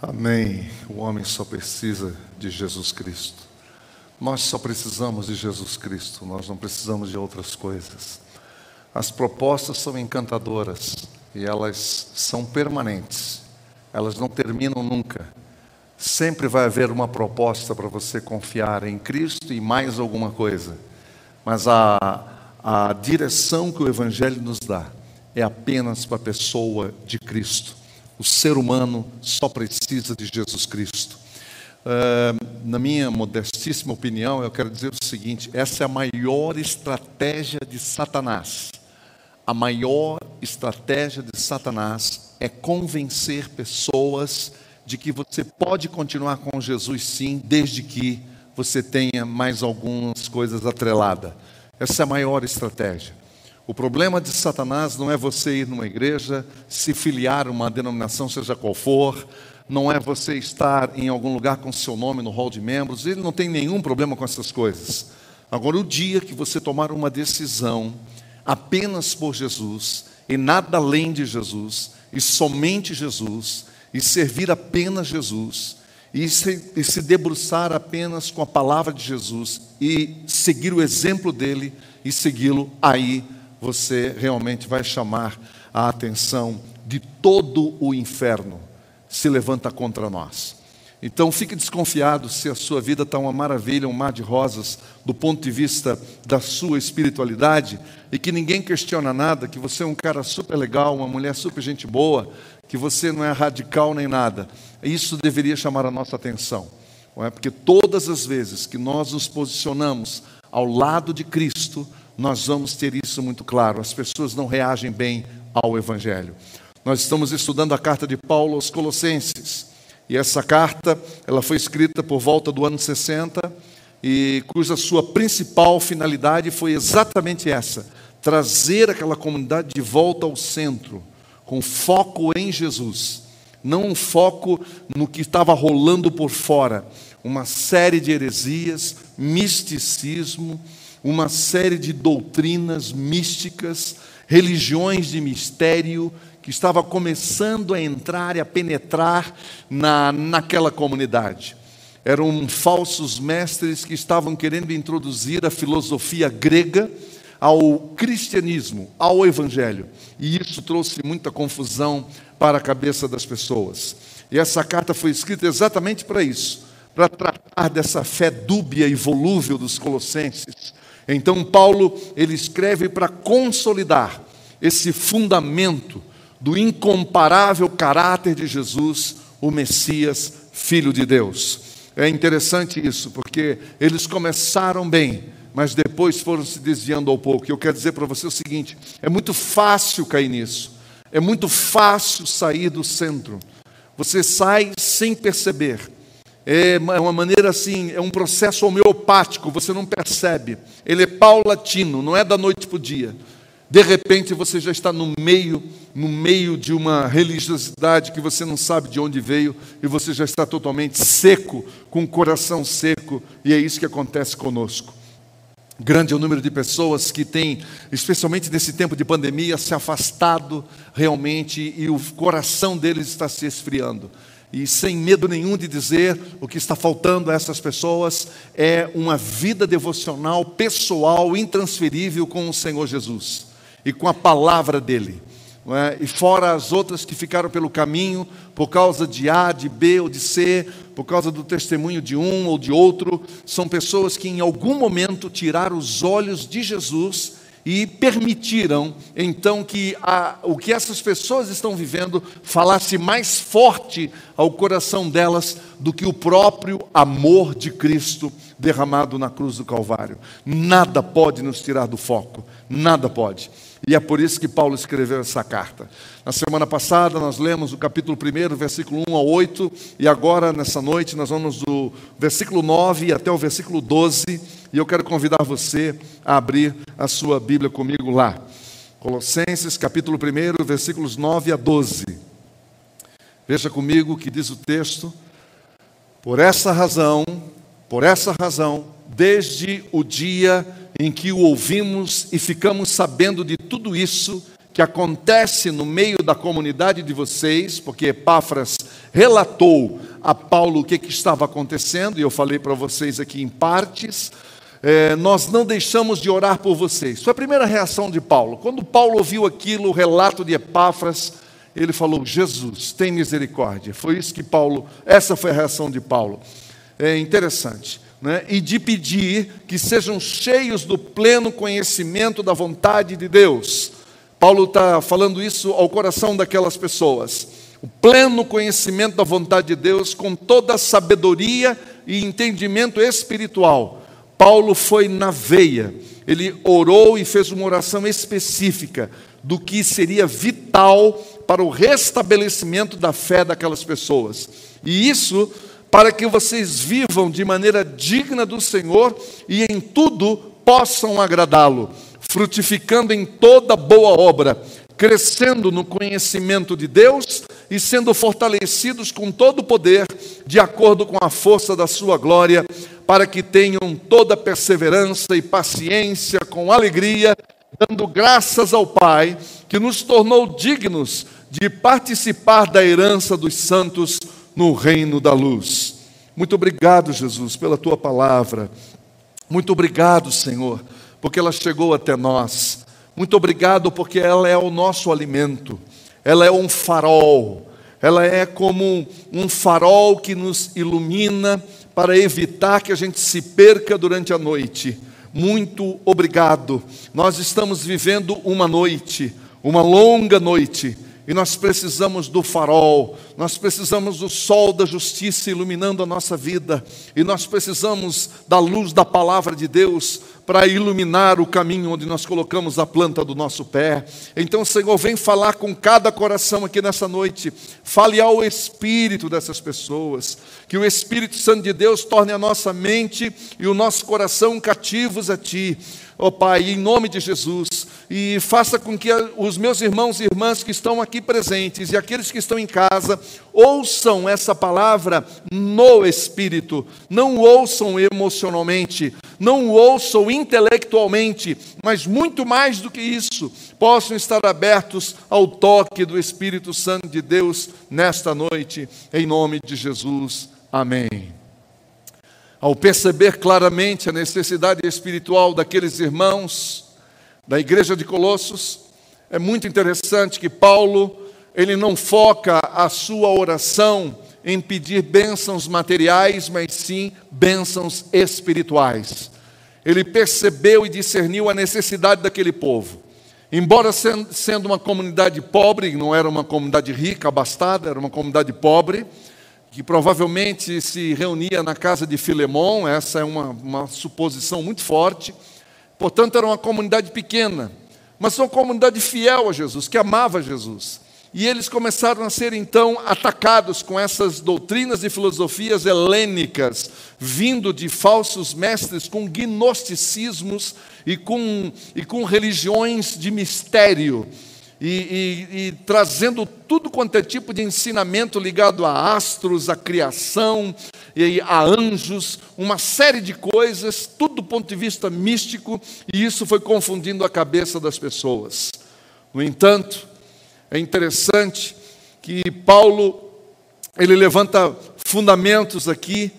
Amém. O homem só precisa de Jesus Cristo. Nós só precisamos de Jesus Cristo, nós não precisamos de outras coisas. As propostas são encantadoras e elas são permanentes, elas não terminam nunca. Sempre vai haver uma proposta para você confiar em Cristo e mais alguma coisa, mas a, a direção que o Evangelho nos dá é apenas para a pessoa de Cristo. O ser humano só precisa de Jesus Cristo. Uh, na minha modestíssima opinião, eu quero dizer o seguinte: essa é a maior estratégia de Satanás. A maior estratégia de Satanás é convencer pessoas de que você pode continuar com Jesus sim, desde que você tenha mais algumas coisas atreladas. Essa é a maior estratégia. O problema de Satanás não é você ir numa igreja, se filiar a uma denominação, seja qual for, não é você estar em algum lugar com seu nome no hall de membros, ele não tem nenhum problema com essas coisas. Agora, o dia que você tomar uma decisão apenas por Jesus, e nada além de Jesus, e somente Jesus, e servir apenas Jesus, e se, e se debruçar apenas com a palavra de Jesus, e seguir o exemplo dele, e segui-lo, aí você realmente vai chamar a atenção de todo o inferno se levanta contra nós. Então fique desconfiado se a sua vida está uma maravilha, um mar de rosas, do ponto de vista da sua espiritualidade, e que ninguém questiona nada, que você é um cara super legal, uma mulher super gente boa, que você não é radical nem nada. Isso deveria chamar a nossa atenção, não é? porque todas as vezes que nós nos posicionamos ao lado de Cristo, nós vamos ter isso muito claro. As pessoas não reagem bem ao Evangelho. Nós estamos estudando a carta de Paulo aos Colossenses. E essa carta, ela foi escrita por volta do ano 60 e cuja sua principal finalidade foi exatamente essa: trazer aquela comunidade de volta ao centro, com foco em Jesus, não um foco no que estava rolando por fora, uma série de heresias, misticismo, uma série de doutrinas místicas, religiões de mistério que estava começando a entrar e a penetrar na, naquela comunidade. Eram falsos mestres que estavam querendo introduzir a filosofia grega ao cristianismo, ao evangelho. E isso trouxe muita confusão para a cabeça das pessoas. E essa carta foi escrita exatamente para isso, para tratar dessa fé dúbia e volúvel dos colossenses. Então Paulo, ele escreve para consolidar esse fundamento do incomparável caráter de Jesus, o Messias, Filho de Deus. É interessante isso, porque eles começaram bem, mas depois foram se desviando ao pouco. E eu quero dizer para você o seguinte: é muito fácil cair nisso, é muito fácil sair do centro. Você sai sem perceber. É uma maneira assim, é um processo homeopático, você não percebe. Ele é paulatino, não é da noite para o dia. De repente você já está no meio, no meio de uma religiosidade que você não sabe de onde veio e você já está totalmente seco, com o coração seco, e é isso que acontece conosco. Grande é o número de pessoas que têm, especialmente nesse tempo de pandemia, se afastado realmente e o coração deles está se esfriando. E sem medo nenhum de dizer, o que está faltando a essas pessoas é uma vida devocional pessoal, intransferível com o Senhor Jesus e com a palavra dele. É? E fora as outras que ficaram pelo caminho por causa de A, de B ou de C, por causa do testemunho de um ou de outro, são pessoas que em algum momento tiraram os olhos de Jesus e permitiram então que a, o que essas pessoas estão vivendo falasse mais forte ao coração delas do que o próprio amor de Cristo derramado na cruz do Calvário. Nada pode nos tirar do foco, nada pode. E é por isso que Paulo escreveu essa carta. Na semana passada nós lemos o capítulo 1, versículo 1 a 8, e agora nessa noite nós vamos do versículo 9 até o versículo 12, e eu quero convidar você a abrir a sua Bíblia comigo lá. Colossenses, capítulo 1, versículos 9 a 12. Veja comigo o que diz o texto. Por essa razão, por essa razão, desde o dia em que o ouvimos e ficamos sabendo de tudo isso que acontece no meio da comunidade de vocês, porque Epáfras relatou a Paulo o que, que estava acontecendo, e eu falei para vocês aqui em partes. É, nós não deixamos de orar por vocês. Foi a primeira reação de Paulo. Quando Paulo ouviu aquilo, o relato de Epáfras, ele falou: Jesus, tem misericórdia. Foi isso que Paulo, essa foi a reação de Paulo. É interessante né, e de pedir que sejam cheios do pleno conhecimento da vontade de Deus. Paulo está falando isso ao coração daquelas pessoas. O pleno conhecimento da vontade de Deus, com toda a sabedoria e entendimento espiritual. Paulo foi na veia, ele orou e fez uma oração específica do que seria vital para o restabelecimento da fé daquelas pessoas. E isso para que vocês vivam de maneira digna do Senhor e em tudo possam agradá-lo, frutificando em toda boa obra, crescendo no conhecimento de Deus e sendo fortalecidos com todo o poder, de acordo com a força da sua glória, para que tenham toda perseverança e paciência com alegria, dando graças ao Pai, que nos tornou dignos de participar da herança dos santos no reino da luz. Muito obrigado, Jesus, pela tua palavra. Muito obrigado, Senhor, porque ela chegou até nós. Muito obrigado porque ela é o nosso alimento. Ela é um farol. Ela é como um farol que nos ilumina para evitar que a gente se perca durante a noite. Muito obrigado. Nós estamos vivendo uma noite, uma longa noite e nós precisamos do farol, nós precisamos do sol da justiça iluminando a nossa vida, e nós precisamos da luz da palavra de Deus para iluminar o caminho onde nós colocamos a planta do nosso pé. Então, Senhor, vem falar com cada coração aqui nessa noite, fale ao espírito dessas pessoas, que o Espírito Santo de Deus torne a nossa mente e o nosso coração cativos a Ti. Ó oh, Pai, em nome de Jesus, e faça com que os meus irmãos e irmãs que estão aqui presentes e aqueles que estão em casa ouçam essa palavra no Espírito, não ouçam emocionalmente, não ouçam intelectualmente, mas muito mais do que isso, possam estar abertos ao toque do Espírito Santo de Deus nesta noite, em nome de Jesus. Amém ao perceber claramente a necessidade espiritual daqueles irmãos da igreja de Colossos, é muito interessante que Paulo, ele não foca a sua oração em pedir bênçãos materiais, mas sim bênçãos espirituais. Ele percebeu e discerniu a necessidade daquele povo. Embora sendo uma comunidade pobre, não era uma comunidade rica, abastada, era uma comunidade pobre, que provavelmente se reunia na casa de Filemão, essa é uma, uma suposição muito forte. Portanto, era uma comunidade pequena, mas uma comunidade fiel a Jesus, que amava Jesus. E eles começaram a ser então atacados com essas doutrinas e filosofias helênicas, vindo de falsos mestres com gnosticismos e com, e com religiões de mistério e, e, e, trazendo tudo quanto é tipo de ensinamento ligado a astros, a criação, e a anjos, uma série de coisas, tudo do ponto de vista místico, e isso foi confundindo a cabeça das pessoas. No entanto, é interessante que Paulo ele levanta fundamentos aqui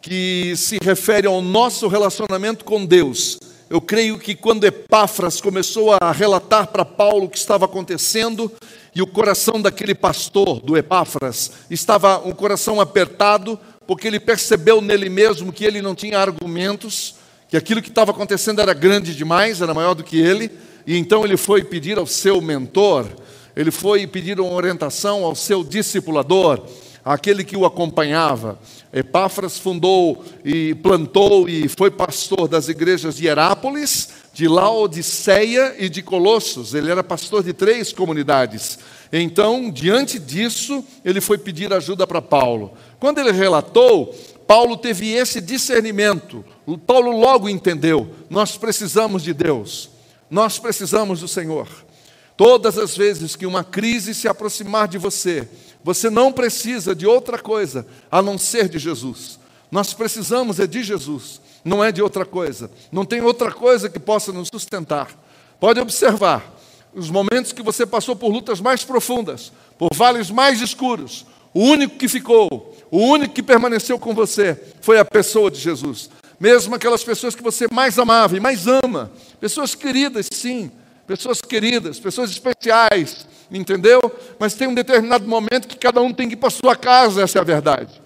que se refere ao nosso relacionamento com Deus. Eu creio que quando Epáfras começou a relatar para Paulo o que estava acontecendo, e o coração daquele pastor, do Epáfras, estava um coração apertado, porque ele percebeu nele mesmo que ele não tinha argumentos, que aquilo que estava acontecendo era grande demais, era maior do que ele, e então ele foi pedir ao seu mentor, ele foi pedir uma orientação ao seu discipulador, aquele que o acompanhava. Epáfras fundou e plantou e foi pastor das igrejas de Herápolis, de Laodiceia e de Colossos. Ele era pastor de três comunidades. Então, diante disso, ele foi pedir ajuda para Paulo. Quando ele relatou, Paulo teve esse discernimento. Paulo logo entendeu: nós precisamos de Deus, nós precisamos do Senhor. Todas as vezes que uma crise se aproximar de você, você não precisa de outra coisa a não ser de Jesus. Nós precisamos é de Jesus, não é de outra coisa. Não tem outra coisa que possa nos sustentar. Pode observar, os momentos que você passou por lutas mais profundas, por vales mais escuros, o único que ficou, o único que permaneceu com você foi a pessoa de Jesus. Mesmo aquelas pessoas que você mais amava e mais ama, pessoas queridas, sim, pessoas queridas, pessoas especiais, entendeu? Mas tem um determinado momento que cada um tem que ir para sua casa, essa é a verdade.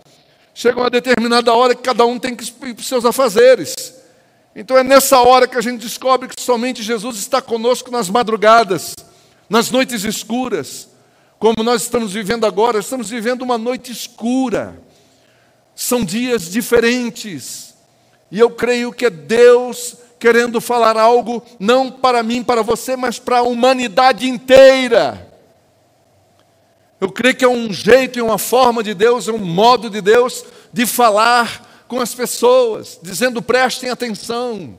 Chega uma determinada hora que cada um tem que ir para os seus afazeres. Então é nessa hora que a gente descobre que somente Jesus está conosco nas madrugadas, nas noites escuras, como nós estamos vivendo agora, estamos vivendo uma noite escura. São dias diferentes. E eu creio que é Deus querendo falar algo, não para mim, para você, mas para a humanidade inteira. Eu creio que é um jeito e uma forma de Deus, é um modo de Deus de falar com as pessoas, dizendo: prestem atenção,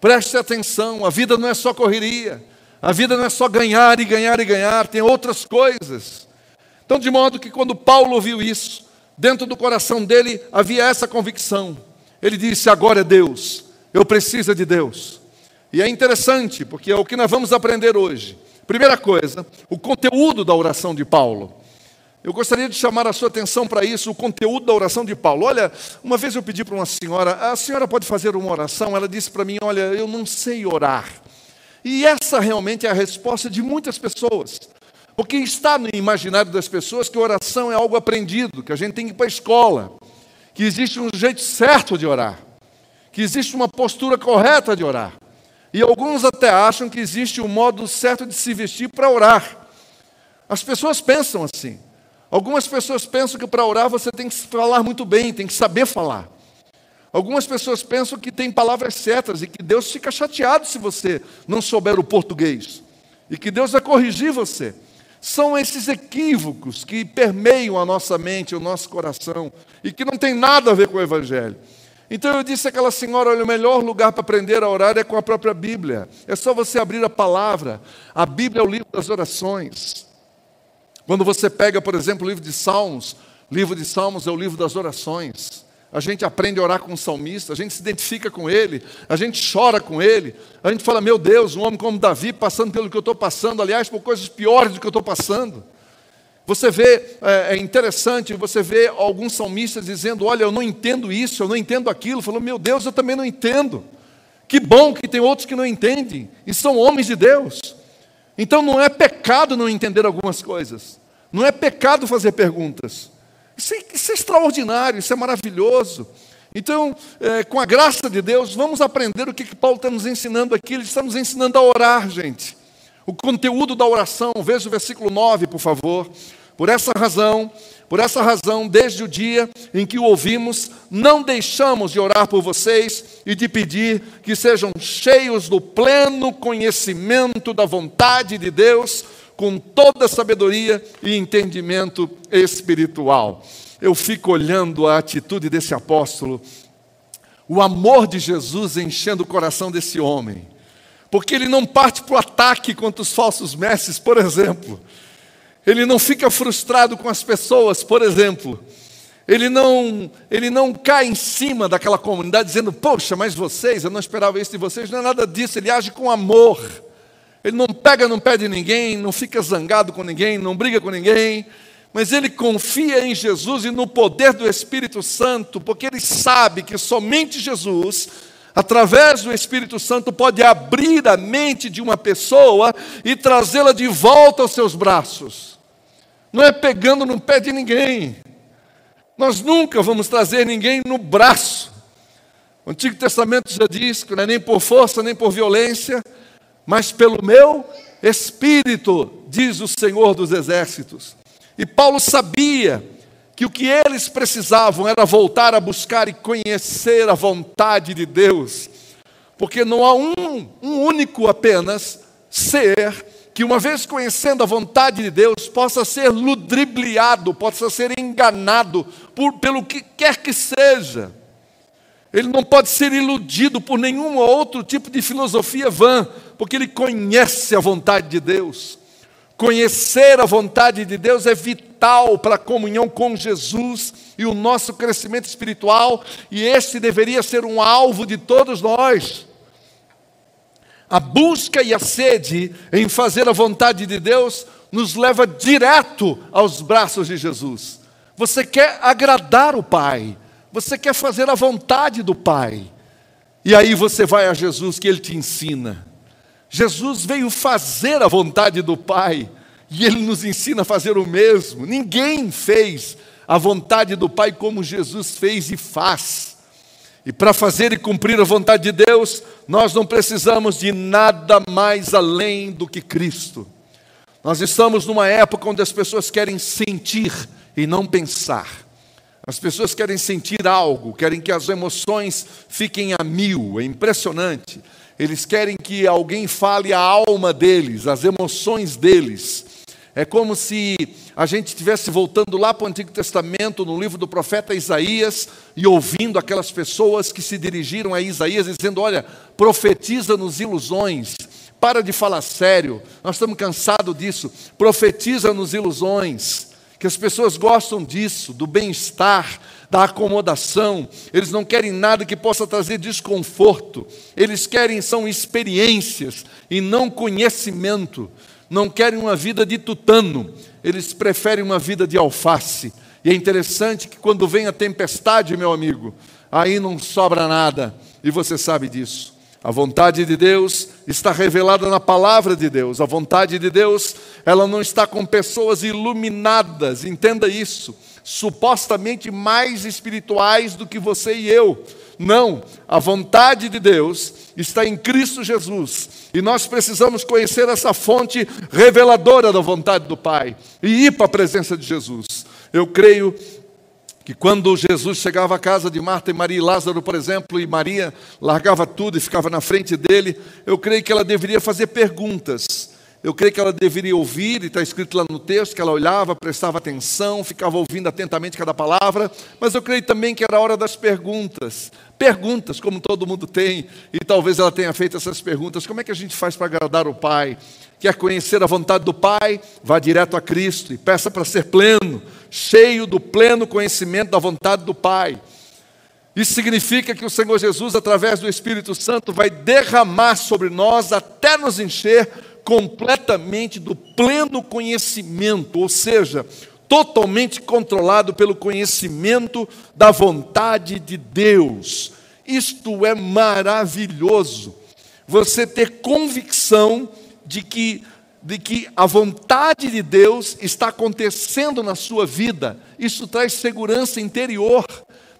prestem atenção, a vida não é só correria, a vida não é só ganhar e ganhar e ganhar, tem outras coisas. Então, de modo que quando Paulo ouviu isso, dentro do coração dele havia essa convicção. Ele disse: agora é Deus, eu preciso de Deus. E é interessante, porque é o que nós vamos aprender hoje. Primeira coisa, o conteúdo da oração de Paulo. Eu gostaria de chamar a sua atenção para isso, o conteúdo da oração de Paulo. Olha, uma vez eu pedi para uma senhora, a senhora pode fazer uma oração? Ela disse para mim: Olha, eu não sei orar. E essa realmente é a resposta de muitas pessoas. Porque está no imaginário das pessoas que oração é algo aprendido, que a gente tem que ir para a escola, que existe um jeito certo de orar, que existe uma postura correta de orar. E alguns até acham que existe um modo certo de se vestir para orar. As pessoas pensam assim. Algumas pessoas pensam que para orar você tem que falar muito bem, tem que saber falar. Algumas pessoas pensam que tem palavras certas e que Deus fica chateado se você não souber o português. E que Deus vai corrigir você. São esses equívocos que permeiam a nossa mente, o nosso coração, e que não tem nada a ver com o Evangelho. Então eu disse àquela senhora: olha, o melhor lugar para aprender a orar é com a própria Bíblia. É só você abrir a palavra. A Bíblia é o livro das orações. Quando você pega, por exemplo, o livro de Salmos, o livro de Salmos é o livro das orações. A gente aprende a orar com o salmista, a gente se identifica com ele, a gente chora com ele, a gente fala: meu Deus, um homem como Davi passando pelo que eu estou passando, aliás, por coisas piores do que eu estou passando. Você vê, é, é, interessante, você vê alguns salmistas dizendo: Olha, eu não entendo isso, eu não entendo aquilo. Falou: Meu Deus, eu também não entendo. Que bom que tem outros que não entendem, e são homens de Deus. Então não é pecado não entender algumas coisas, não é pecado fazer perguntas. Isso é, isso é extraordinário, isso é maravilhoso. Então, é, com a graça de Deus, vamos aprender o que, que Paulo está nos ensinando aqui. Ele está nos ensinando a orar, gente. O conteúdo da oração, veja o versículo 9, por favor. Por essa razão, por essa razão, desde o dia em que o ouvimos, não deixamos de orar por vocês e de pedir que sejam cheios do pleno conhecimento da vontade de Deus, com toda sabedoria e entendimento espiritual. Eu fico olhando a atitude desse apóstolo, o amor de Jesus enchendo o coração desse homem, porque ele não parte para o ataque contra os falsos mestres, por exemplo ele não fica frustrado com as pessoas, por exemplo. Ele não, ele não cai em cima daquela comunidade dizendo, poxa, mas vocês, eu não esperava isso de vocês. Não é nada disso, ele age com amor. Ele não pega pé de ninguém, não fica zangado com ninguém, não briga com ninguém, mas ele confia em Jesus e no poder do Espírito Santo, porque ele sabe que somente Jesus, através do Espírito Santo, pode abrir a mente de uma pessoa e trazê-la de volta aos seus braços não é pegando no pé de ninguém. Nós nunca vamos trazer ninguém no braço. O Antigo Testamento já diz que não é nem por força, nem por violência, mas pelo meu espírito, diz o Senhor dos Exércitos. E Paulo sabia que o que eles precisavam era voltar a buscar e conhecer a vontade de Deus, porque não há um, um único apenas ser que uma vez conhecendo a vontade de Deus, possa ser ludibriado, possa ser enganado por, pelo que quer que seja. Ele não pode ser iludido por nenhum outro tipo de filosofia vã, porque ele conhece a vontade de Deus. Conhecer a vontade de Deus é vital para a comunhão com Jesus e o nosso crescimento espiritual, e esse deveria ser um alvo de todos nós. A busca e a sede em fazer a vontade de Deus nos leva direto aos braços de Jesus. Você quer agradar o Pai, você quer fazer a vontade do Pai. E aí você vai a Jesus que ele te ensina. Jesus veio fazer a vontade do Pai e ele nos ensina a fazer o mesmo. Ninguém fez a vontade do Pai como Jesus fez e faz. E para fazer e cumprir a vontade de Deus, nós não precisamos de nada mais além do que Cristo. Nós estamos numa época onde as pessoas querem sentir e não pensar. As pessoas querem sentir algo, querem que as emoções fiquem a mil, é impressionante. Eles querem que alguém fale a alma deles, as emoções deles. É como se a gente estivesse voltando lá para o Antigo Testamento, no livro do profeta Isaías, e ouvindo aquelas pessoas que se dirigiram a Isaías dizendo: Olha, profetiza-nos ilusões, para de falar sério, nós estamos cansados disso, profetiza-nos ilusões que as pessoas gostam disso, do bem-estar, da acomodação, eles não querem nada que possa trazer desconforto, eles querem são experiências e não conhecimento, não querem uma vida de tutano, eles preferem uma vida de alface. E é interessante que quando vem a tempestade, meu amigo, aí não sobra nada, e você sabe disso. A vontade de Deus está revelada na palavra de Deus. A vontade de Deus, ela não está com pessoas iluminadas, entenda isso, supostamente mais espirituais do que você e eu. Não, a vontade de Deus está em Cristo Jesus. E nós precisamos conhecer essa fonte reveladora da vontade do Pai e ir para a presença de Jesus. Eu creio que quando Jesus chegava à casa de Marta e Maria e Lázaro, por exemplo, e Maria largava tudo e ficava na frente dele, eu creio que ela deveria fazer perguntas. Eu creio que ela deveria ouvir, e está escrito lá no texto que ela olhava, prestava atenção, ficava ouvindo atentamente cada palavra, mas eu creio também que era a hora das perguntas. Perguntas, como todo mundo tem, e talvez ela tenha feito essas perguntas: como é que a gente faz para agradar o Pai? Quer conhecer a vontade do Pai? Vá direto a Cristo e peça para ser pleno, cheio do pleno conhecimento da vontade do Pai. Isso significa que o Senhor Jesus, através do Espírito Santo, vai derramar sobre nós até nos encher completamente do pleno conhecimento, ou seja, totalmente controlado pelo conhecimento da vontade de Deus. Isto é maravilhoso. Você ter convicção de que, de que a vontade de Deus está acontecendo na sua vida. Isso traz segurança interior,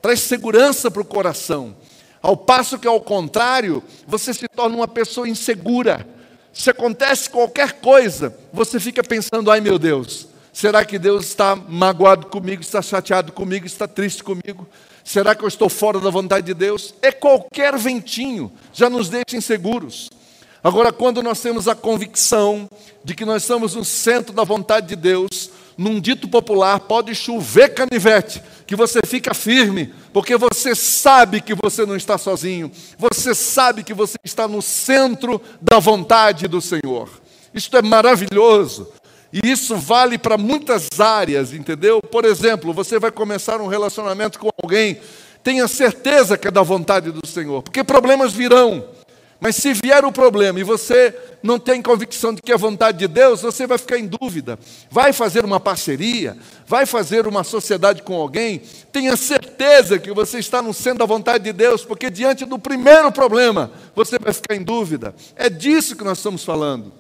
traz segurança para o coração. Ao passo que, ao contrário, você se torna uma pessoa insegura. Se acontece qualquer coisa, você fica pensando: ai meu Deus, será que Deus está magoado comigo, está chateado comigo, está triste comigo? Será que eu estou fora da vontade de Deus? É qualquer ventinho, já nos deixa inseguros. Agora, quando nós temos a convicção de que nós estamos no centro da vontade de Deus, num dito popular, pode chover canivete, que você fica firme, porque você sabe que você não está sozinho, você sabe que você está no centro da vontade do Senhor. Isto é maravilhoso. E isso vale para muitas áreas, entendeu? Por exemplo, você vai começar um relacionamento com alguém, tenha certeza que é da vontade do Senhor, porque problemas virão. Mas se vier o problema e você não tem convicção de que é vontade de Deus, você vai ficar em dúvida. Vai fazer uma parceria, vai fazer uma sociedade com alguém, tenha certeza que você está no centro da vontade de Deus, porque diante do primeiro problema, você vai ficar em dúvida. É disso que nós estamos falando.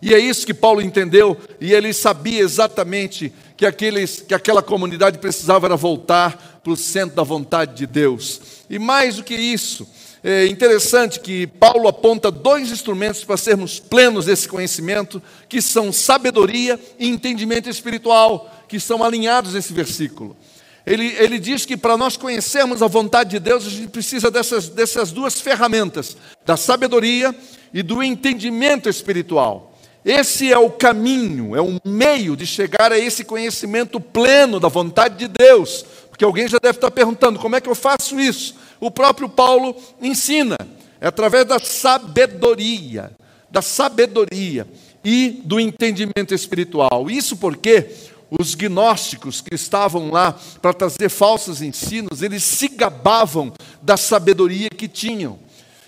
E é isso que Paulo entendeu, e ele sabia exatamente que, aqueles, que aquela comunidade precisava era voltar para o centro da vontade de Deus. E mais do que isso, é interessante que Paulo aponta dois instrumentos para sermos plenos desse conhecimento, que são sabedoria e entendimento espiritual, que são alinhados nesse versículo. Ele, ele diz que para nós conhecermos a vontade de Deus, a gente precisa dessas, dessas duas ferramentas, da sabedoria e do entendimento espiritual. Esse é o caminho, é o meio de chegar a esse conhecimento pleno da vontade de Deus. Porque alguém já deve estar perguntando: como é que eu faço isso? o próprio Paulo ensina. É através da sabedoria, da sabedoria e do entendimento espiritual. Isso porque os gnósticos que estavam lá para trazer falsos ensinos, eles se gabavam da sabedoria que tinham.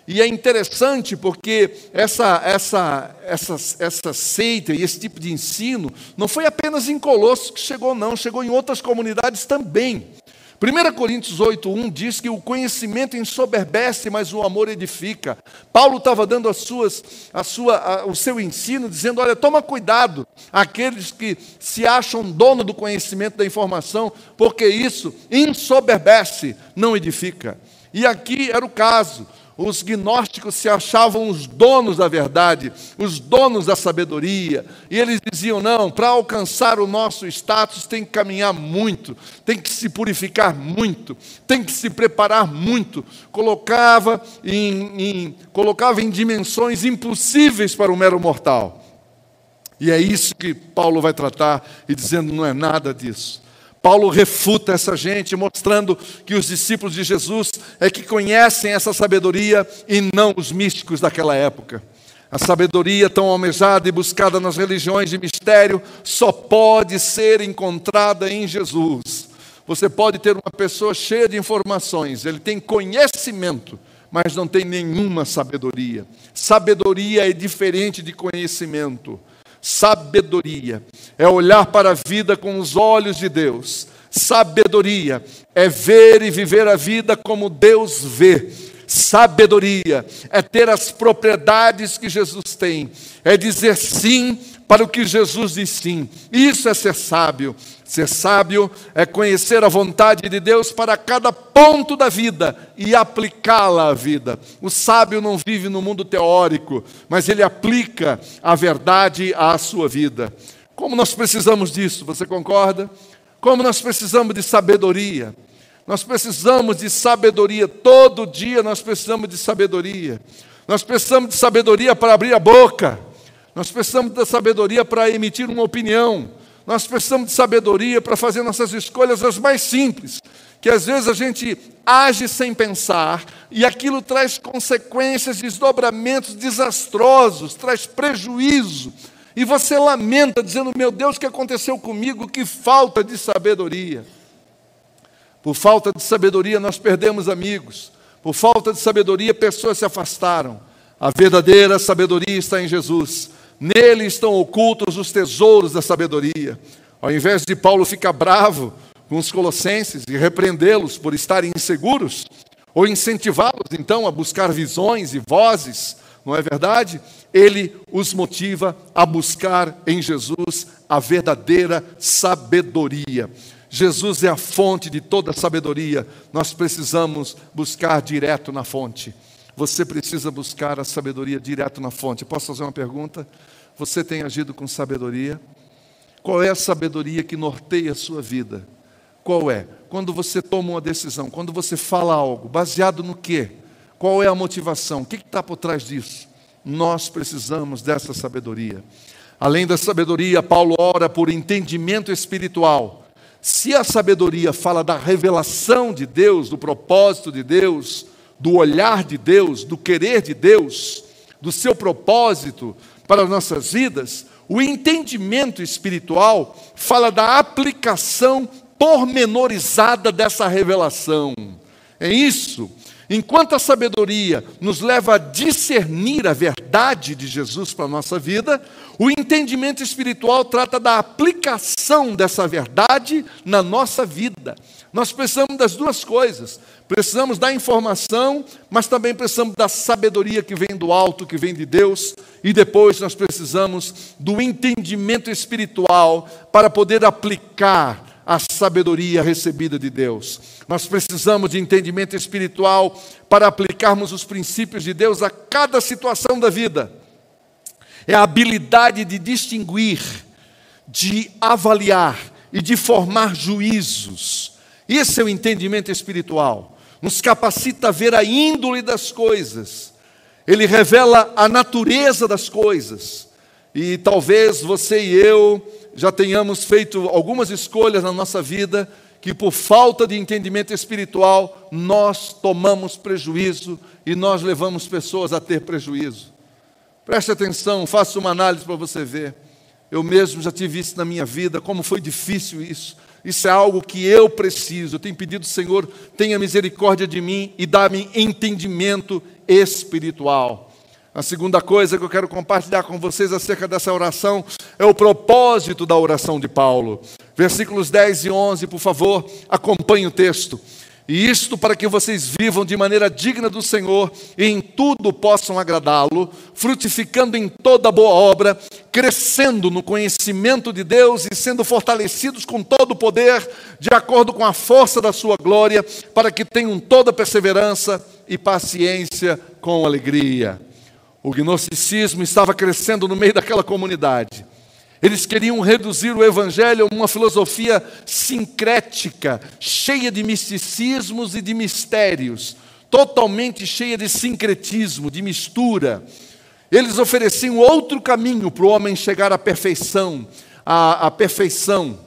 E é interessante porque essa, essa, essa, essa seita e esse tipo de ensino não foi apenas em Colossos que chegou, não, chegou em outras comunidades também. 1 Coríntios 8,1 diz que o conhecimento ensoberbece, mas o amor edifica. Paulo estava dando as suas, a sua, a, o seu ensino, dizendo: olha, toma cuidado, aqueles que se acham dono do conhecimento da informação, porque isso ensoberbece, não edifica. E aqui era o caso os gnósticos se achavam os donos da verdade, os donos da sabedoria, e eles diziam: não, para alcançar o nosso status tem que caminhar muito, tem que se purificar muito, tem que se preparar muito. Colocava em, em colocava em dimensões impossíveis para o mero mortal. E é isso que Paulo vai tratar, e dizendo: não é nada disso. Paulo refuta essa gente, mostrando que os discípulos de Jesus é que conhecem essa sabedoria e não os místicos daquela época. A sabedoria tão almejada e buscada nas religiões de mistério só pode ser encontrada em Jesus. Você pode ter uma pessoa cheia de informações, ele tem conhecimento, mas não tem nenhuma sabedoria. Sabedoria é diferente de conhecimento. Sabedoria é olhar para a vida com os olhos de Deus. Sabedoria é ver e viver a vida como Deus vê. Sabedoria é ter as propriedades que Jesus tem, é dizer sim para o que Jesus diz sim. Isso é ser sábio. Ser sábio é conhecer a vontade de Deus para cada ponto da vida e aplicá-la à vida. O sábio não vive no mundo teórico, mas ele aplica a verdade à sua vida. Como nós precisamos disso, você concorda? Como nós precisamos de sabedoria. Nós precisamos de sabedoria, todo dia nós precisamos de sabedoria. Nós precisamos de sabedoria para abrir a boca. Nós precisamos da sabedoria para emitir uma opinião. Nós precisamos de sabedoria para fazer nossas escolhas as mais simples, que às vezes a gente age sem pensar e aquilo traz consequências, desdobramentos desastrosos, traz prejuízo. E você lamenta dizendo: "Meu Deus, o que aconteceu comigo? Que falta de sabedoria". Por falta de sabedoria nós perdemos amigos. Por falta de sabedoria pessoas se afastaram. A verdadeira sabedoria está em Jesus. Nele estão ocultos os tesouros da sabedoria. Ao invés de Paulo ficar bravo com os colossenses e repreendê-los por estarem inseguros, ou incentivá-los então a buscar visões e vozes, não é verdade? Ele os motiva a buscar em Jesus a verdadeira sabedoria. Jesus é a fonte de toda sabedoria, nós precisamos buscar direto na fonte. Você precisa buscar a sabedoria direto na fonte. Posso fazer uma pergunta? Você tem agido com sabedoria? Qual é a sabedoria que norteia a sua vida? Qual é? Quando você toma uma decisão, quando você fala algo, baseado no quê? Qual é a motivação? O que está por trás disso? Nós precisamos dessa sabedoria. Além da sabedoria, Paulo ora por entendimento espiritual. Se a sabedoria fala da revelação de Deus, do propósito de Deus, do olhar de Deus, do querer de Deus, do seu propósito para as nossas vidas, o entendimento espiritual fala da aplicação pormenorizada dessa revelação. É isso. Enquanto a sabedoria nos leva a discernir a verdade de Jesus para a nossa vida, o entendimento espiritual trata da aplicação dessa verdade na nossa vida. Nós precisamos das duas coisas. Precisamos da informação, mas também precisamos da sabedoria que vem do alto, que vem de Deus, e depois nós precisamos do entendimento espiritual para poder aplicar a sabedoria recebida de Deus. Nós precisamos de entendimento espiritual para aplicarmos os princípios de Deus a cada situação da vida. É a habilidade de distinguir, de avaliar e de formar juízos. Esse é o entendimento espiritual nos capacita a ver a índole das coisas, ele revela a natureza das coisas. E talvez você e eu já tenhamos feito algumas escolhas na nossa vida que, por falta de entendimento espiritual, nós tomamos prejuízo e nós levamos pessoas a ter prejuízo. Preste atenção, faça uma análise para você ver. Eu mesmo já tive isso na minha vida, como foi difícil isso. Isso é algo que eu preciso. Eu tenho pedido, Senhor, tenha misericórdia de mim e dá-me entendimento espiritual. A segunda coisa que eu quero compartilhar com vocês acerca dessa oração é o propósito da oração de Paulo. Versículos 10 e 11, por favor, acompanhe o texto. E isto para que vocês vivam de maneira digna do Senhor e em tudo possam agradá-lo, frutificando em toda boa obra, crescendo no conhecimento de Deus e sendo fortalecidos com todo o poder, de acordo com a força da sua glória, para que tenham toda perseverança e paciência com alegria. O gnosticismo estava crescendo no meio daquela comunidade. Eles queriam reduzir o evangelho a uma filosofia sincrética, cheia de misticismos e de mistérios, totalmente cheia de sincretismo, de mistura. Eles ofereciam outro caminho para o homem chegar à perfeição, à, à perfeição,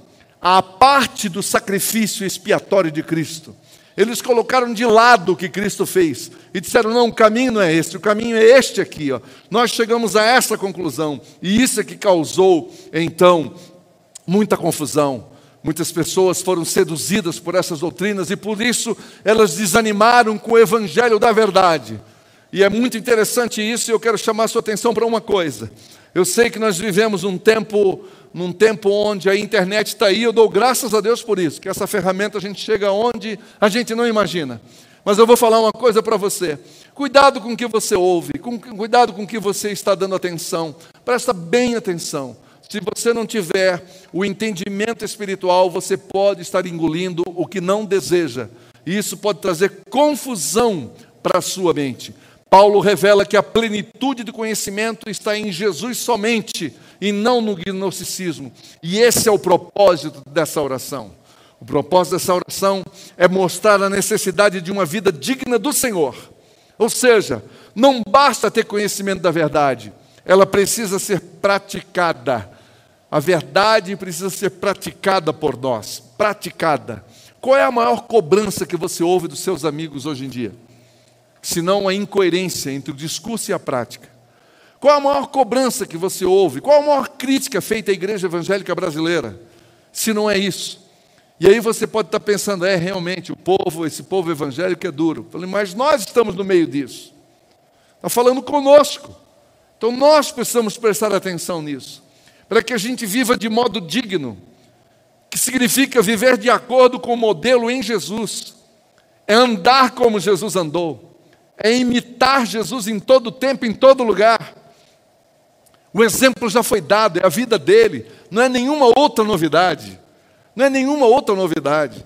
à parte do sacrifício expiatório de Cristo. Eles colocaram de lado o que Cristo fez e disseram: não, o caminho não é este, o caminho é este aqui. Ó. Nós chegamos a essa conclusão e isso é que causou, então, muita confusão. Muitas pessoas foram seduzidas por essas doutrinas e por isso elas desanimaram com o evangelho da verdade. E é muito interessante isso e eu quero chamar a sua atenção para uma coisa. Eu sei que nós vivemos um tempo num tempo onde a internet está aí, eu dou graças a Deus por isso, que essa ferramenta a gente chega onde a gente não imagina. Mas eu vou falar uma coisa para você. Cuidado com o que você ouve, com, cuidado com o que você está dando atenção. Presta bem atenção. Se você não tiver o entendimento espiritual, você pode estar engolindo o que não deseja. E isso pode trazer confusão para a sua mente. Paulo revela que a plenitude do conhecimento está em Jesus somente e não no gnosticismo. E esse é o propósito dessa oração. O propósito dessa oração é mostrar a necessidade de uma vida digna do Senhor. Ou seja, não basta ter conhecimento da verdade, ela precisa ser praticada. A verdade precisa ser praticada por nós, praticada. Qual é a maior cobrança que você ouve dos seus amigos hoje em dia? Se não a incoerência entre o discurso e a prática. Qual a maior cobrança que você ouve? Qual a maior crítica feita à igreja evangélica brasileira? Se não é isso. E aí você pode estar pensando, é realmente, o povo, esse povo evangélico é duro. falei, mas nós estamos no meio disso. Está falando conosco. Então nós precisamos prestar atenção nisso. Para que a gente viva de modo digno, que significa viver de acordo com o modelo em Jesus. É andar como Jesus andou. É imitar Jesus em todo tempo, em todo lugar. O exemplo já foi dado, é a vida dele, não é nenhuma outra novidade. Não é nenhuma outra novidade.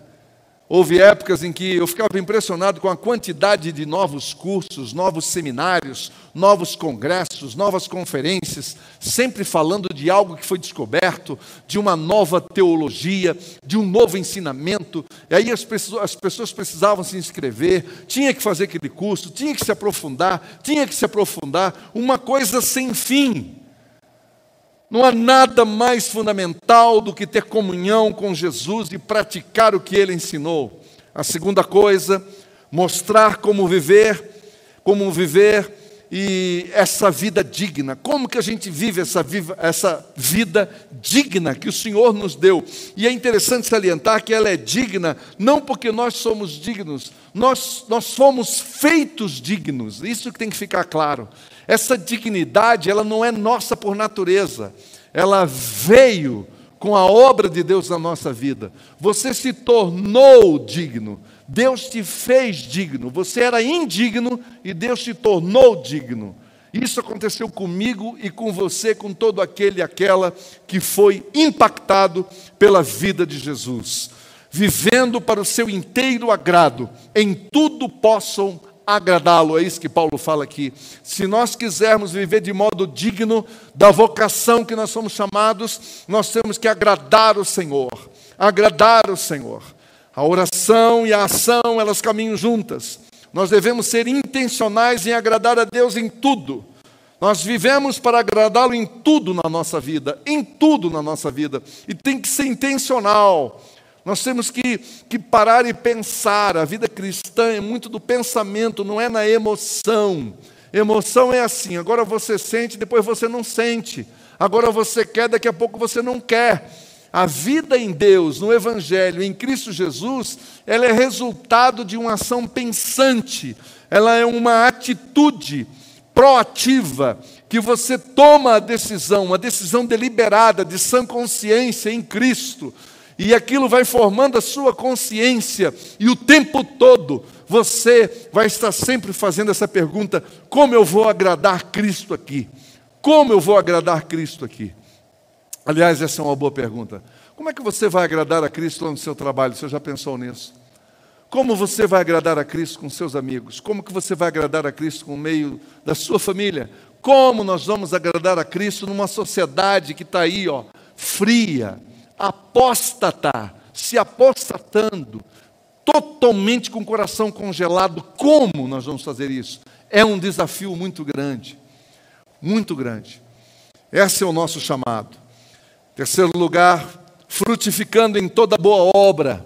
Houve épocas em que eu ficava impressionado com a quantidade de novos cursos, novos seminários, novos congressos, novas conferências, sempre falando de algo que foi descoberto, de uma nova teologia, de um novo ensinamento. E aí as as pessoas precisavam se inscrever, tinha que fazer aquele curso, tinha que se aprofundar, tinha que se aprofundar, uma coisa sem fim. Não há nada mais fundamental do que ter comunhão com Jesus e praticar o que ele ensinou. A segunda coisa, mostrar como viver, como viver e essa vida digna. Como que a gente vive essa, viva, essa vida digna que o Senhor nos deu? E é interessante salientar que ela é digna não porque nós somos dignos, nós, nós fomos feitos dignos. Isso que tem que ficar claro. Essa dignidade, ela não é nossa por natureza, ela veio com a obra de Deus na nossa vida. Você se tornou digno, Deus te fez digno. Você era indigno e Deus te tornou digno. Isso aconteceu comigo e com você, com todo aquele e aquela que foi impactado pela vida de Jesus. Vivendo para o seu inteiro agrado, em tudo possam agradá-lo. É isso que Paulo fala aqui. Se nós quisermos viver de modo digno da vocação que nós somos chamados, nós temos que agradar o Senhor. Agradar o Senhor. A oração e a ação, elas caminham juntas. Nós devemos ser intencionais em agradar a Deus em tudo. Nós vivemos para agradá-lo em tudo na nossa vida, em tudo na nossa vida. E tem que ser intencional. Nós temos que, que parar e pensar. A vida cristã é muito do pensamento, não é na emoção. Emoção é assim: agora você sente, depois você não sente. Agora você quer, daqui a pouco você não quer. A vida em Deus, no Evangelho, em Cristo Jesus, ela é resultado de uma ação pensante, ela é uma atitude proativa, que você toma a decisão, uma decisão deliberada, de sã consciência em Cristo, e aquilo vai formando a sua consciência, e o tempo todo você vai estar sempre fazendo essa pergunta: como eu vou agradar Cristo aqui? Como eu vou agradar Cristo aqui? Aliás, essa é uma boa pergunta. Como é que você vai agradar a Cristo lá no seu trabalho? Você já pensou nisso? Como você vai agradar a Cristo com seus amigos? Como que você vai agradar a Cristo com o meio da sua família? Como nós vamos agradar a Cristo numa sociedade que está aí, ó, fria, apóstata, se apostatando, totalmente com o coração congelado. Como nós vamos fazer isso? É um desafio muito grande, muito grande. Esse é o nosso chamado. Terceiro lugar, frutificando em toda boa obra.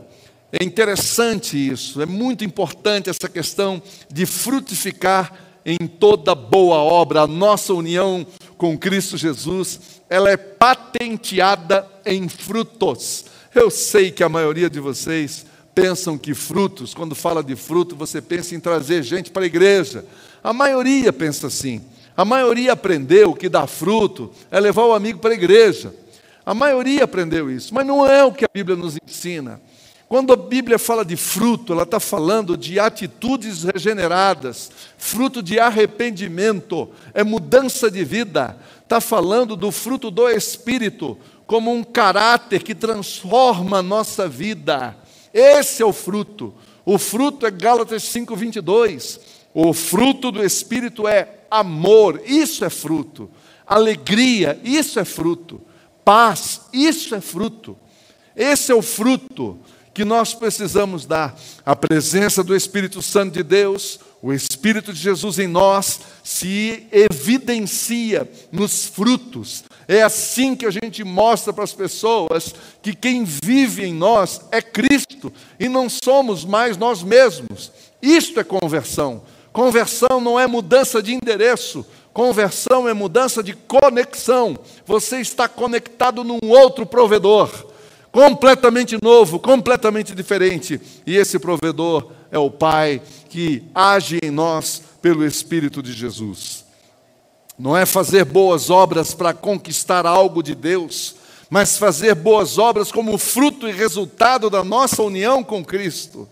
É interessante isso, é muito importante essa questão de frutificar em toda boa obra. A nossa união com Cristo Jesus, ela é patenteada em frutos. Eu sei que a maioria de vocês pensam que frutos, quando fala de fruto, você pensa em trazer gente para a igreja. A maioria pensa assim. A maioria aprendeu que dar fruto é levar o amigo para a igreja. A maioria aprendeu isso, mas não é o que a Bíblia nos ensina. Quando a Bíblia fala de fruto, ela está falando de atitudes regeneradas, fruto de arrependimento, é mudança de vida. Está falando do fruto do Espírito, como um caráter que transforma a nossa vida. Esse é o fruto. O fruto é Gálatas 5:22. O fruto do espírito é amor, isso é fruto. Alegria, isso é fruto. Paz, isso é fruto. Esse é o fruto que nós precisamos dar. A presença do Espírito Santo de Deus, o Espírito de Jesus em nós, se evidencia nos frutos. É assim que a gente mostra para as pessoas que quem vive em nós é Cristo e não somos mais nós mesmos. Isto é conversão. Conversão não é mudança de endereço, conversão é mudança de conexão. Você está conectado num outro provedor, completamente novo, completamente diferente. E esse provedor é o Pai que age em nós pelo Espírito de Jesus. Não é fazer boas obras para conquistar algo de Deus, mas fazer boas obras como fruto e resultado da nossa união com Cristo.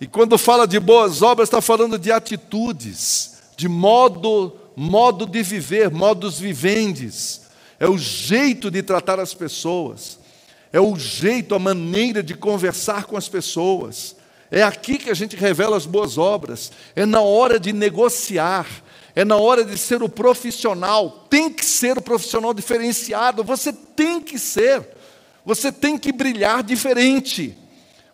E quando fala de boas obras, está falando de atitudes, de modo, modo de viver, modos vivendes. É o jeito de tratar as pessoas, é o jeito, a maneira de conversar com as pessoas. É aqui que a gente revela as boas obras, é na hora de negociar, é na hora de ser o profissional, tem que ser o profissional diferenciado, você tem que ser, você tem que brilhar diferente.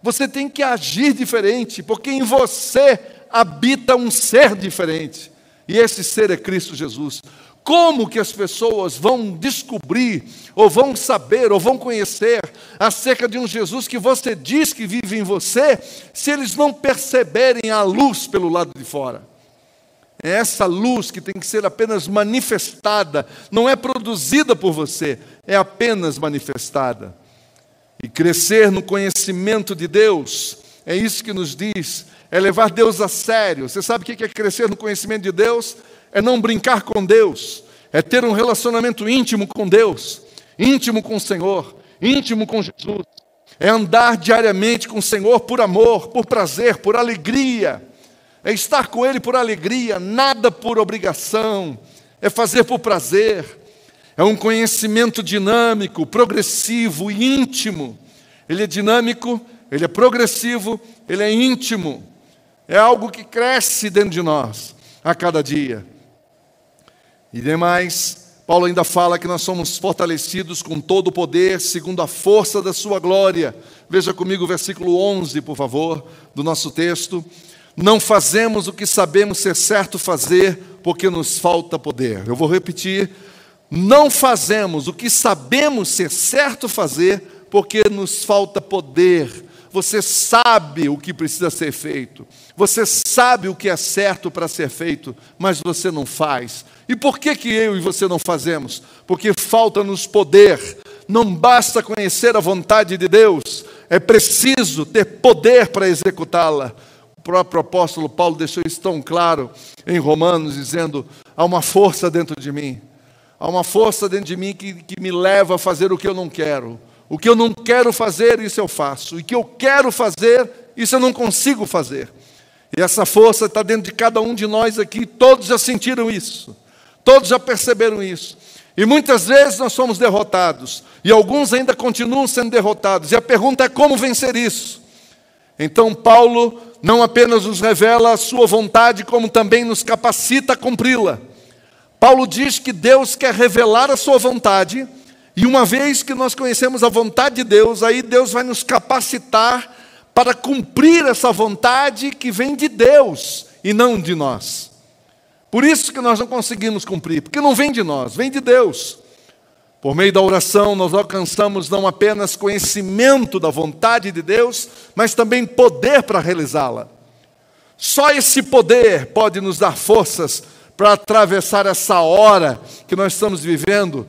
Você tem que agir diferente, porque em você habita um ser diferente. E esse ser é Cristo Jesus. Como que as pessoas vão descobrir, ou vão saber, ou vão conhecer acerca de um Jesus que você diz que vive em você, se eles não perceberem a luz pelo lado de fora? É essa luz que tem que ser apenas manifestada, não é produzida por você, é apenas manifestada. E crescer no conhecimento de Deus, é isso que nos diz, é levar Deus a sério. Você sabe o que é crescer no conhecimento de Deus? É não brincar com Deus, é ter um relacionamento íntimo com Deus, íntimo com o Senhor, íntimo com Jesus. É andar diariamente com o Senhor por amor, por prazer, por alegria. É estar com Ele por alegria, nada por obrigação. É fazer por prazer é um conhecimento dinâmico, progressivo e íntimo. Ele é dinâmico, ele é progressivo, ele é íntimo. É algo que cresce dentro de nós a cada dia. E demais, Paulo ainda fala que nós somos fortalecidos com todo o poder, segundo a força da sua glória. Veja comigo o versículo 11, por favor, do nosso texto. Não fazemos o que sabemos ser certo fazer, porque nos falta poder. Eu vou repetir não fazemos o que sabemos ser certo fazer, porque nos falta poder. Você sabe o que precisa ser feito, você sabe o que é certo para ser feito, mas você não faz. E por que, que eu e você não fazemos? Porque falta-nos poder, não basta conhecer a vontade de Deus, é preciso ter poder para executá-la. O próprio apóstolo Paulo deixou isso tão claro em Romanos, dizendo: há uma força dentro de mim, há uma força dentro de mim que, que me leva a fazer o que eu não quero. O que eu não quero fazer, isso eu faço. O que eu quero fazer, isso eu não consigo fazer. E essa força está dentro de cada um de nós aqui, todos já sentiram isso, todos já perceberam isso. E muitas vezes nós somos derrotados, e alguns ainda continuam sendo derrotados, e a pergunta é como vencer isso? Então, Paulo não apenas nos revela a sua vontade, como também nos capacita a cumpri-la. Paulo diz que Deus quer revelar a sua vontade, e uma vez que nós conhecemos a vontade de Deus, aí Deus vai nos capacitar para cumprir essa vontade que vem de Deus e não de nós. Por isso que nós não conseguimos cumprir, porque não vem de nós, vem de Deus. Por meio da oração, nós alcançamos não apenas conhecimento da vontade de Deus, mas também poder para realizá-la. Só esse poder pode nos dar forças para atravessar essa hora que nós estamos vivendo.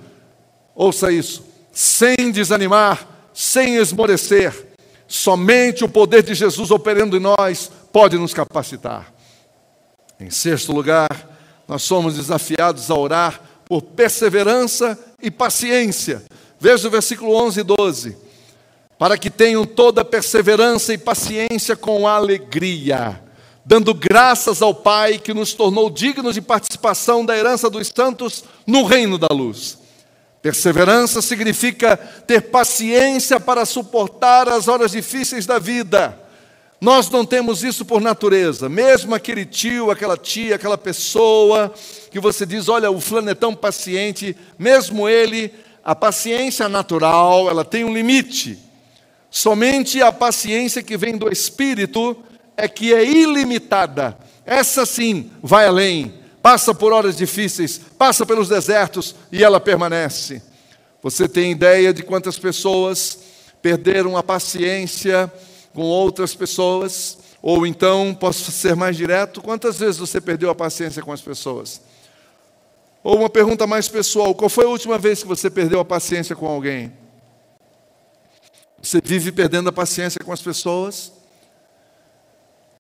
Ouça isso, sem desanimar, sem esmorecer. Somente o poder de Jesus operando em nós pode nos capacitar. Em sexto lugar, nós somos desafiados a orar por perseverança e paciência. Veja o versículo 11 e 12. Para que tenham toda perseverança e paciência com alegria, dando graças ao Pai que nos tornou dignos de participação da herança dos santos no reino da luz. Perseverança significa ter paciência para suportar as horas difíceis da vida nós não temos isso por natureza. Mesmo aquele tio, aquela tia, aquela pessoa que você diz, olha, o fulano é tão paciente, mesmo ele, a paciência natural, ela tem um limite. Somente a paciência que vem do Espírito é que é ilimitada. Essa sim vai além, passa por horas difíceis, passa pelos desertos e ela permanece. Você tem ideia de quantas pessoas perderam a paciência? Com outras pessoas, ou então, posso ser mais direto, quantas vezes você perdeu a paciência com as pessoas? Ou uma pergunta mais pessoal: qual foi a última vez que você perdeu a paciência com alguém? Você vive perdendo a paciência com as pessoas?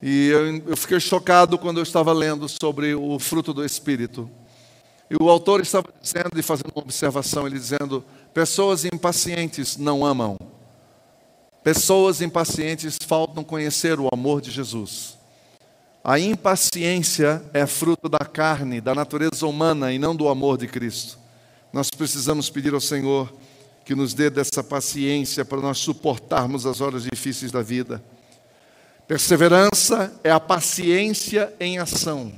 E eu, eu fiquei chocado quando eu estava lendo sobre o fruto do Espírito. E o autor estava dizendo e fazendo uma observação, ele dizendo: pessoas impacientes não amam. Pessoas impacientes faltam conhecer o amor de Jesus. A impaciência é fruto da carne, da natureza humana e não do amor de Cristo. Nós precisamos pedir ao Senhor que nos dê dessa paciência para nós suportarmos as horas difíceis da vida. Perseverança é a paciência em ação.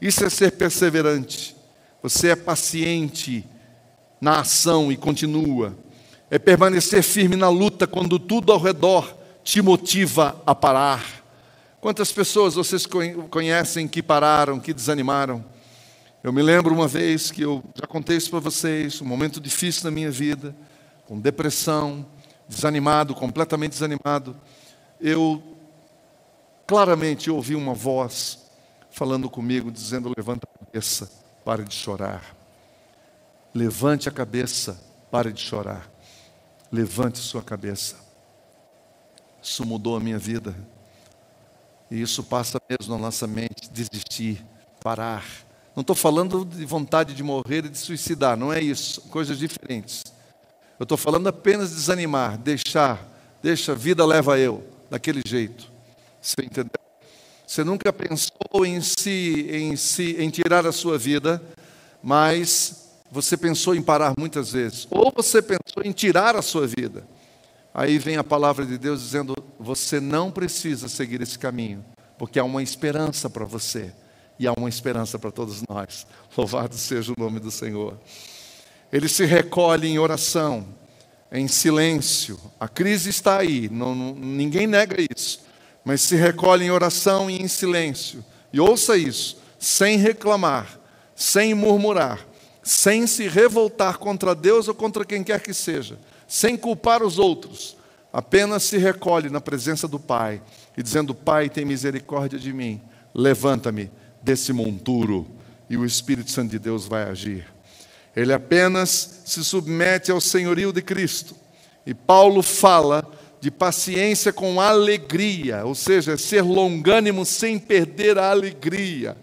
Isso é ser perseverante. Você é paciente na ação e continua é permanecer firme na luta quando tudo ao redor te motiva a parar. Quantas pessoas vocês conhecem que pararam, que desanimaram? Eu me lembro uma vez que eu já contei isso para vocês, um momento difícil na minha vida, com depressão, desanimado, completamente desanimado. Eu claramente ouvi uma voz falando comigo, dizendo: Levanta a cabeça, pare de chorar. Levante a cabeça, pare de chorar. Levante sua cabeça. Isso mudou a minha vida. E isso passa mesmo na nossa mente, desistir, parar. Não estou falando de vontade de morrer e de suicidar, não é isso, coisas diferentes. Eu estou falando apenas de desanimar, deixar, deixa, a vida leva eu, daquele jeito. Você entendeu? Você nunca pensou em si, em si, em tirar a sua vida, mas você pensou em parar muitas vezes, ou você pensou em tirar a sua vida. Aí vem a palavra de Deus dizendo: você não precisa seguir esse caminho, porque há uma esperança para você e há uma esperança para todos nós. Louvado seja o nome do Senhor. Ele se recolhe em oração, em silêncio. A crise está aí, não, ninguém nega isso, mas se recolhe em oração e em silêncio. E ouça isso, sem reclamar, sem murmurar sem se revoltar contra Deus ou contra quem quer que seja, sem culpar os outros, apenas se recolhe na presença do Pai e dizendo: Pai, tem misericórdia de mim, levanta-me desse monturo, e o Espírito Santo de Deus vai agir. Ele apenas se submete ao senhorio de Cristo. E Paulo fala de paciência com alegria, ou seja, ser longânimo sem perder a alegria,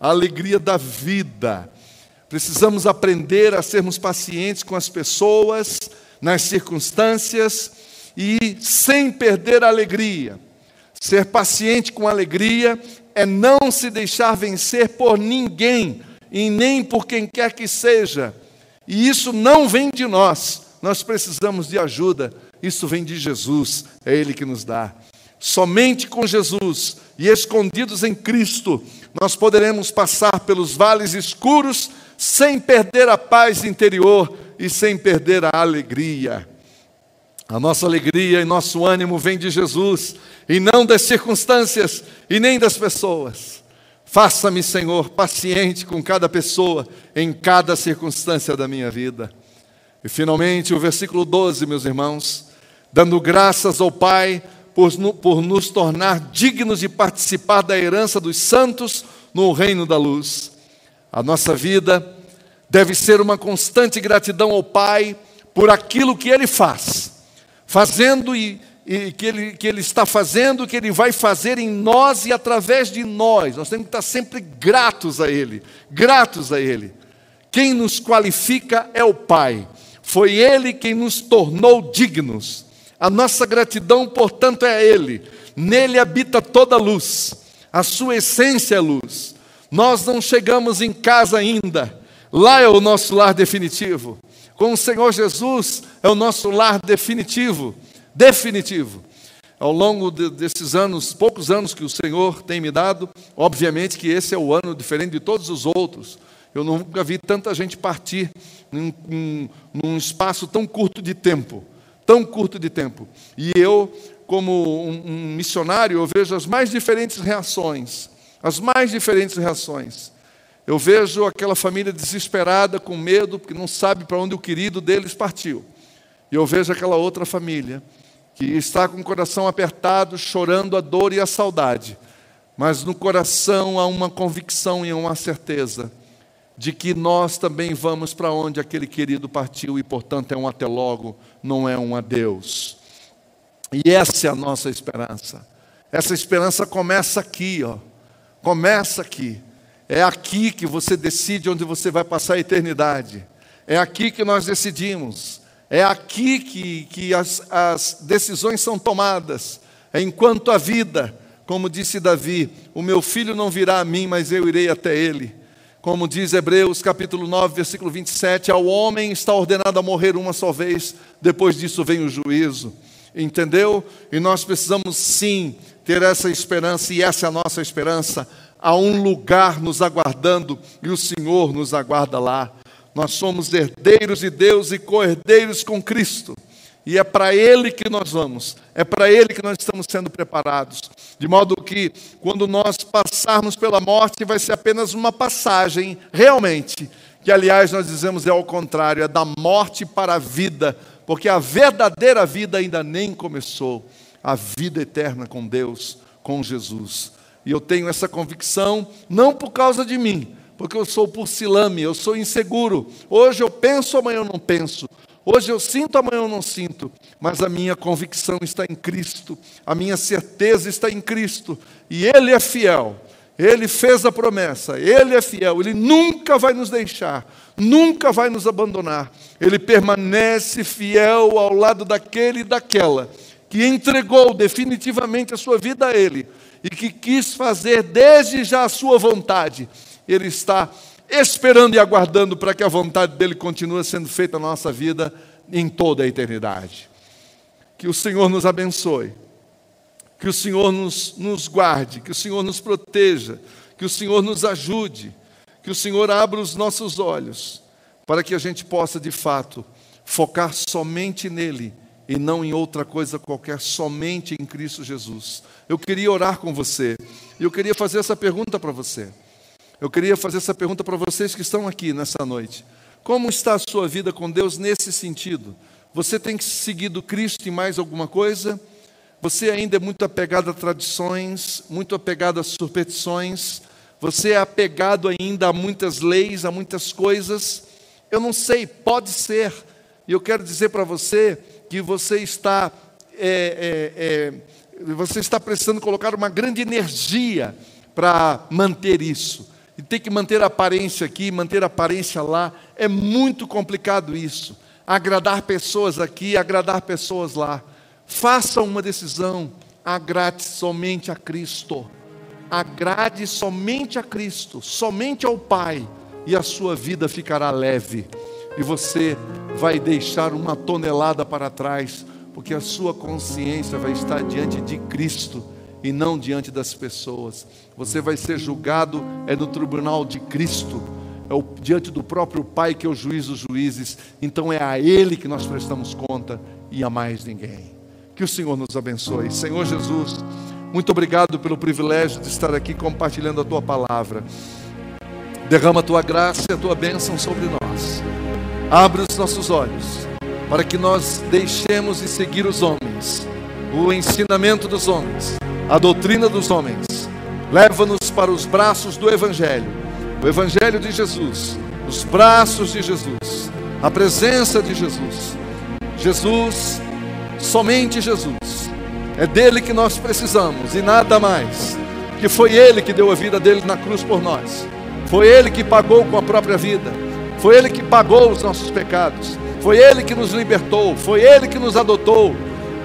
a alegria da vida. Precisamos aprender a sermos pacientes com as pessoas, nas circunstâncias e sem perder a alegria. Ser paciente com alegria é não se deixar vencer por ninguém e nem por quem quer que seja. E isso não vem de nós, nós precisamos de ajuda. Isso vem de Jesus, é Ele que nos dá. Somente com Jesus e escondidos em Cristo, nós poderemos passar pelos vales escuros sem perder a paz interior e sem perder a alegria. A nossa alegria e nosso ânimo vem de Jesus e não das circunstâncias e nem das pessoas. Faça-me, Senhor, paciente com cada pessoa em cada circunstância da minha vida. E finalmente, o versículo 12, meus irmãos, dando graças ao Pai por, por nos tornar dignos de participar da herança dos santos no reino da luz. A nossa vida deve ser uma constante gratidão ao Pai por aquilo que Ele faz, fazendo e, e que, ele, que Ele está fazendo, que Ele vai fazer em nós e através de nós. Nós temos que estar sempre gratos a Ele, gratos a Ele. Quem nos qualifica é o Pai. Foi Ele quem nos tornou dignos. A nossa gratidão, portanto, é a Ele. Nele habita toda a luz. A sua essência é luz. Nós não chegamos em casa ainda, Lá é o nosso lar definitivo. Com o Senhor Jesus é o nosso lar definitivo. Definitivo. Ao longo de, desses anos, poucos anos que o Senhor tem me dado, obviamente que esse é o ano diferente de todos os outros. Eu nunca vi tanta gente partir num, num, num espaço tão curto de tempo. Tão curto de tempo. E eu, como um, um missionário, eu vejo as mais diferentes reações. As mais diferentes reações. Eu vejo aquela família desesperada, com medo, porque não sabe para onde o querido deles partiu. E eu vejo aquela outra família que está com o coração apertado, chorando a dor e a saudade, mas no coração há uma convicção e uma certeza de que nós também vamos para onde aquele querido partiu e, portanto, é um até logo, não é um adeus. E essa é a nossa esperança. Essa esperança começa aqui, ó. Começa aqui. É aqui que você decide onde você vai passar a eternidade. É aqui que nós decidimos. É aqui que, que as, as decisões são tomadas. É enquanto a vida, como disse Davi, o meu filho não virá a mim, mas eu irei até ele. Como diz Hebreus capítulo 9, versículo 27, ao homem está ordenado a morrer uma só vez, depois disso vem o juízo. Entendeu? E nós precisamos sim ter essa esperança, e essa é a nossa esperança há um lugar nos aguardando e o Senhor nos aguarda lá. Nós somos herdeiros de Deus e co-herdeiros com Cristo. E é para Ele que nós vamos, é para Ele que nós estamos sendo preparados. De modo que, quando nós passarmos pela morte, vai ser apenas uma passagem, realmente, que aliás nós dizemos é ao contrário, é da morte para a vida, porque a verdadeira vida ainda nem começou a vida eterna com Deus, com Jesus. E eu tenho essa convicção, não por causa de mim, porque eu sou porcilame, eu sou inseguro. Hoje eu penso, amanhã eu não penso. Hoje eu sinto, amanhã eu não sinto. Mas a minha convicção está em Cristo, a minha certeza está em Cristo. E Ele é fiel. Ele fez a promessa, Ele é fiel, Ele nunca vai nos deixar, nunca vai nos abandonar. Ele permanece fiel ao lado daquele e daquela que entregou definitivamente a sua vida a Ele e que quis fazer desde já a sua vontade, Ele está esperando e aguardando para que a vontade dele continue sendo feita na nossa vida em toda a eternidade. Que o Senhor nos abençoe, que o Senhor nos, nos guarde, que o Senhor nos proteja, que o Senhor nos ajude, que o Senhor abra os nossos olhos, para que a gente possa de fato focar somente nele e não em outra coisa qualquer, somente em Cristo Jesus. Eu queria orar com você, e eu queria fazer essa pergunta para você. Eu queria fazer essa pergunta para vocês que estão aqui nessa noite. Como está a sua vida com Deus nesse sentido? Você tem seguido Cristo em mais alguma coisa? Você ainda é muito apegado a tradições, muito apegado a superstições? Você é apegado ainda a muitas leis, a muitas coisas? Eu não sei, pode ser. E eu quero dizer para você que você está, é, é, é, você está precisando colocar uma grande energia para manter isso. E tem que manter a aparência aqui, manter a aparência lá. É muito complicado isso. Agradar pessoas aqui, agradar pessoas lá. Faça uma decisão. Agrade somente a Cristo. Agrade somente a Cristo, somente ao Pai, e a sua vida ficará leve. E você vai deixar uma tonelada para trás, porque a sua consciência vai estar diante de Cristo e não diante das pessoas. Você vai ser julgado é no tribunal de Cristo, é o, diante do próprio Pai que é o juiz dos juízes. Então é a Ele que nós prestamos conta e a mais ninguém. Que o Senhor nos abençoe. Senhor Jesus, muito obrigado pelo privilégio de estar aqui compartilhando a tua palavra. Derrama a tua graça e a tua bênção sobre nós. Abre os nossos olhos para que nós deixemos de seguir os homens, o ensinamento dos homens, a doutrina dos homens. Leva-nos para os braços do Evangelho, o Evangelho de Jesus, os braços de Jesus, a presença de Jesus. Jesus, somente Jesus. É dele que nós precisamos e nada mais. Que foi ele que deu a vida dele na cruz por nós. Foi ele que pagou com a própria vida. Foi ele que pagou os nossos pecados. Foi ele que nos libertou. Foi ele que nos adotou.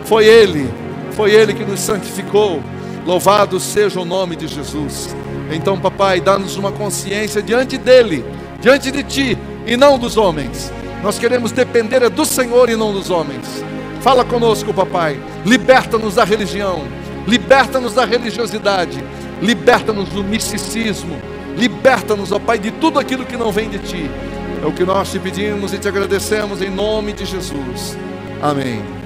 Foi ele. Foi ele que nos santificou. Louvado seja o nome de Jesus. Então, papai, dá-nos uma consciência diante dele, diante de ti e não dos homens. Nós queremos depender do Senhor e não dos homens. Fala conosco, papai. Liberta-nos da religião. Liberta-nos da religiosidade. Liberta-nos do misticismo. Liberta-nos, ó Pai, de tudo aquilo que não vem de ti. É o que nós te pedimos e te agradecemos em nome de Jesus. Amém.